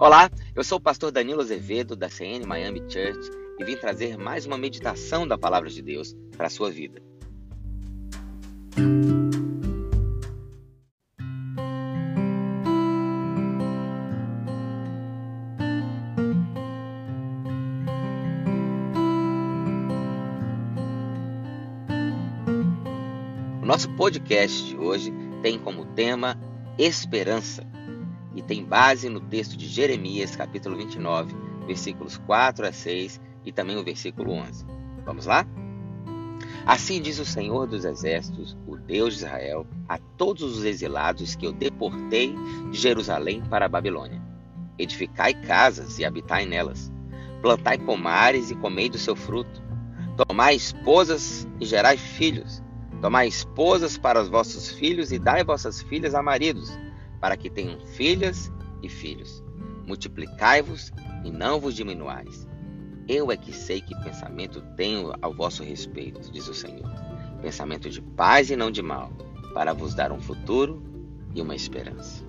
Olá, eu sou o pastor Danilo Azevedo da CN Miami Church e vim trazer mais uma meditação da palavra de Deus para a sua vida. O nosso podcast de hoje tem como tema esperança e tem base no texto de Jeremias, capítulo 29, versículos 4 a 6 e também o versículo 11. Vamos lá? Assim diz o Senhor dos Exércitos, o Deus de Israel, a todos os exilados que eu deportei de Jerusalém para a Babilônia: Edificai casas e habitai nelas, plantai pomares e comei do seu fruto, tomai esposas e gerai filhos, tomai esposas para os vossos filhos e dai vossas filhas a maridos para que tenham filhas e filhos. Multiplicai-vos e não vos diminuais. Eu é que sei que pensamento tenho ao vosso respeito, diz o Senhor. Pensamento de paz e não de mal, para vos dar um futuro e uma esperança.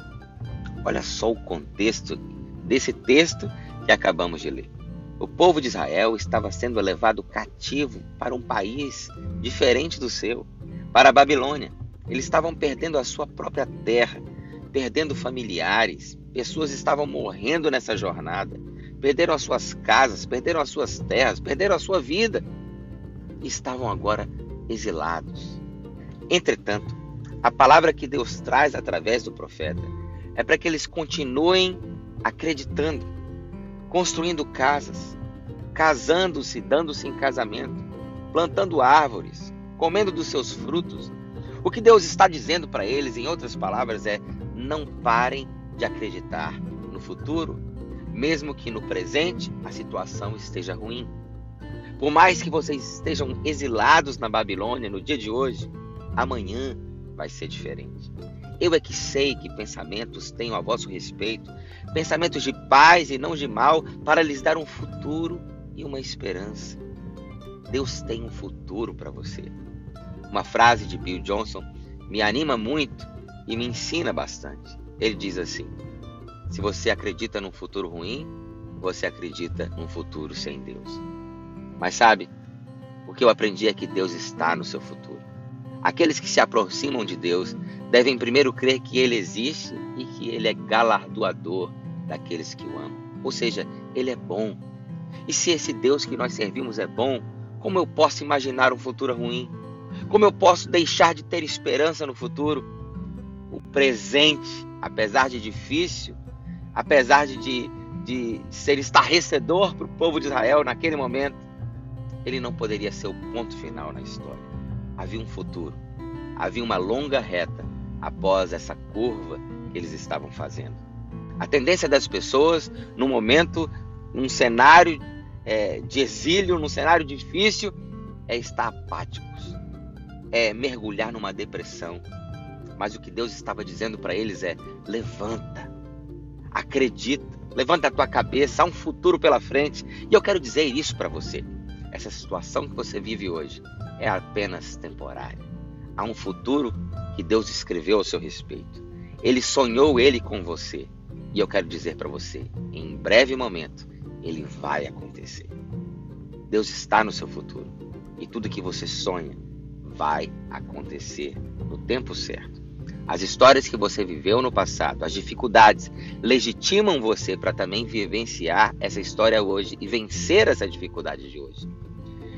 Olha só o contexto desse texto que acabamos de ler. O povo de Israel estava sendo levado cativo para um país diferente do seu, para a Babilônia. Eles estavam perdendo a sua própria terra, perdendo familiares, pessoas estavam morrendo nessa jornada, perderam as suas casas, perderam as suas terras, perderam a sua vida estavam agora exilados. Entretanto, a palavra que Deus traz através do profeta é para que eles continuem acreditando, construindo casas, casando-se, dando-se em casamento, plantando árvores, comendo dos seus frutos. O que Deus está dizendo para eles, em outras palavras, é: não parem de acreditar no futuro, mesmo que no presente a situação esteja ruim. Por mais que vocês estejam exilados na Babilônia no dia de hoje, amanhã vai ser diferente. Eu é que sei que pensamentos tenho a vosso respeito, pensamentos de paz e não de mal, para lhes dar um futuro e uma esperança. Deus tem um futuro para você. Uma frase de Bill Johnson me anima muito e me ensina bastante. Ele diz assim: se você acredita num futuro ruim, você acredita num futuro sem Deus. Mas sabe, o que eu aprendi é que Deus está no seu futuro. Aqueles que se aproximam de Deus devem primeiro crer que Ele existe e que Ele é galardoador daqueles que o amam. Ou seja, Ele é bom. E se esse Deus que nós servimos é bom, como eu posso imaginar um futuro ruim? Como eu posso deixar de ter esperança no futuro? o presente, apesar de difícil, apesar de, de, ser estarrecedor para o povo de Israel naquele momento, ele não poderia ser o ponto final na história. Havia um futuro, havia uma longa reta após essa curva que eles estavam fazendo. A tendência das pessoas, no momento, num cenário é, de exílio, num cenário difícil, é estar apáticos, é mergulhar numa depressão, mas o que Deus estava dizendo para eles é: levanta, acredita, levanta a tua cabeça, há um futuro pela frente. E eu quero dizer isso para você. Essa situação que você vive hoje é apenas temporária. Há um futuro que Deus escreveu ao seu respeito. Ele sonhou ele com você. E eu quero dizer para você, em breve momento, ele vai acontecer. Deus está no seu futuro. E tudo que você sonha vai acontecer no tempo certo. As histórias que você viveu no passado, as dificuldades, legitimam você para também vivenciar essa história hoje e vencer essa dificuldade de hoje.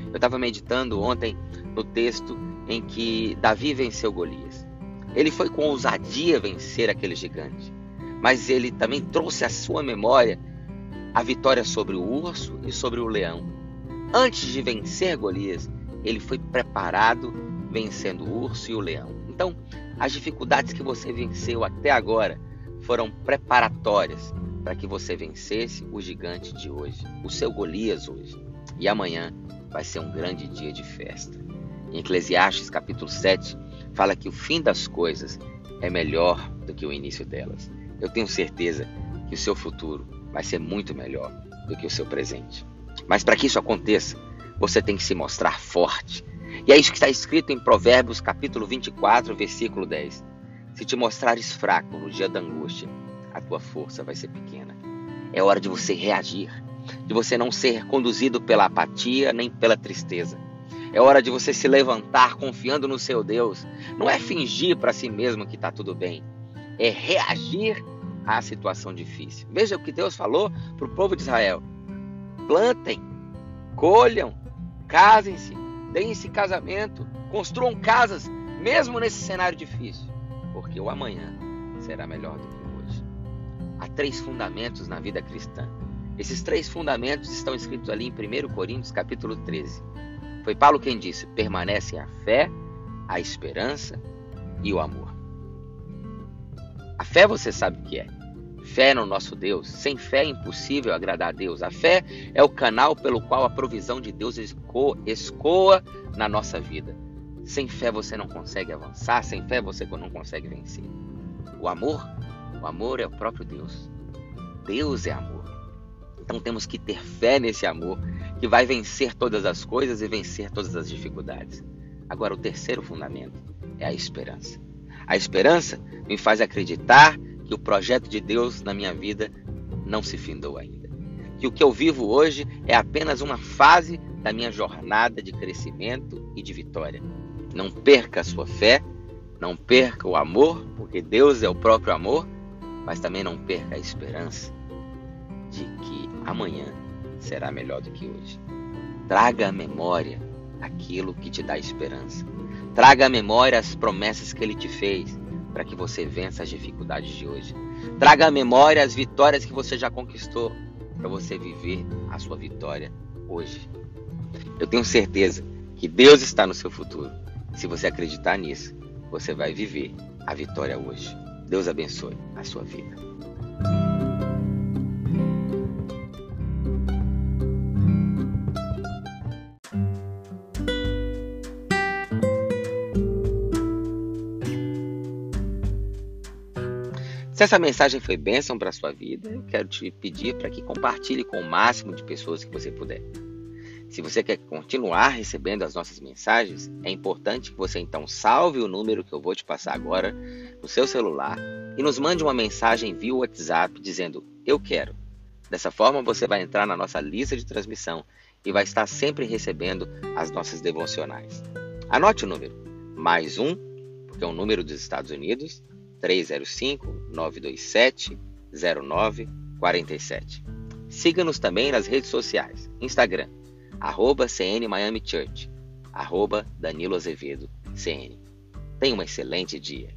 Eu estava meditando ontem no texto em que Davi venceu Golias. Ele foi com ousadia vencer aquele gigante, mas ele também trouxe à sua memória a vitória sobre o urso e sobre o leão. Antes de vencer Golias, ele foi preparado vencendo o urso e o leão. Então, as dificuldades que você venceu até agora foram preparatórias para que você vencesse o gigante de hoje, o seu Golias hoje. E amanhã vai ser um grande dia de festa. Em Eclesiastes capítulo 7, fala que o fim das coisas é melhor do que o início delas. Eu tenho certeza que o seu futuro vai ser muito melhor do que o seu presente. Mas para que isso aconteça, você tem que se mostrar forte, e é isso que está escrito em Provérbios capítulo 24, versículo 10. Se te mostrares fraco no dia da angústia, a tua força vai ser pequena. É hora de você reagir, de você não ser conduzido pela apatia nem pela tristeza. É hora de você se levantar confiando no seu Deus. Não é fingir para si mesmo que está tudo bem, é reagir à situação difícil. Veja o que Deus falou para o povo de Israel: plantem, colham, casem-se, deem-se casamento, construam casas, mesmo nesse cenário difícil, porque o amanhã será melhor do que hoje. Há três fundamentos na vida cristã. Esses três fundamentos estão escritos ali em 1 Coríntios capítulo 13. Foi Paulo quem disse: permanecem a fé, a esperança e o amor. A fé você sabe o que é. Fé no nosso Deus. Sem fé é impossível agradar a Deus. A fé é o canal pelo qual a provisão de Deus escoa na nossa vida. Sem fé você não consegue avançar, sem fé você não consegue vencer. O amor, o amor é o próprio Deus. Deus é amor. Então temos que ter fé nesse amor que vai vencer todas as coisas e vencer todas as dificuldades. Agora, o terceiro fundamento é a esperança. A esperança me faz acreditar que o projeto de Deus na minha vida não se findou ainda. Que o que eu vivo hoje é apenas uma fase da minha jornada de crescimento e de vitória. Não perca a sua fé, não perca o amor, porque Deus é o próprio amor, mas também não perca a esperança de que amanhã será melhor do que hoje. Traga à memória aquilo que te dá esperança. Traga à memória as promessas que ele te fez para que você vença as dificuldades de hoje. Traga à memória as vitórias que você já conquistou para você viver a sua vitória hoje. Eu tenho certeza que Deus está no seu futuro. Se você acreditar nisso, você vai viver a vitória hoje. Deus abençoe a sua vida. Se essa mensagem foi bênção para a sua vida, eu quero te pedir para que compartilhe com o máximo de pessoas que você puder. Se você quer continuar recebendo as nossas mensagens, é importante que você então salve o número que eu vou te passar agora no seu celular e nos mande uma mensagem via WhatsApp dizendo eu quero. Dessa forma você vai entrar na nossa lista de transmissão e vai estar sempre recebendo as nossas devocionais. Anote o número, mais um, porque é um número dos Estados Unidos, 305-927-0947. Siga-nos também nas redes sociais, Instagram, arroba CN Miami Church, arroba Danilo Azevedo, CN. Tenha um excelente dia.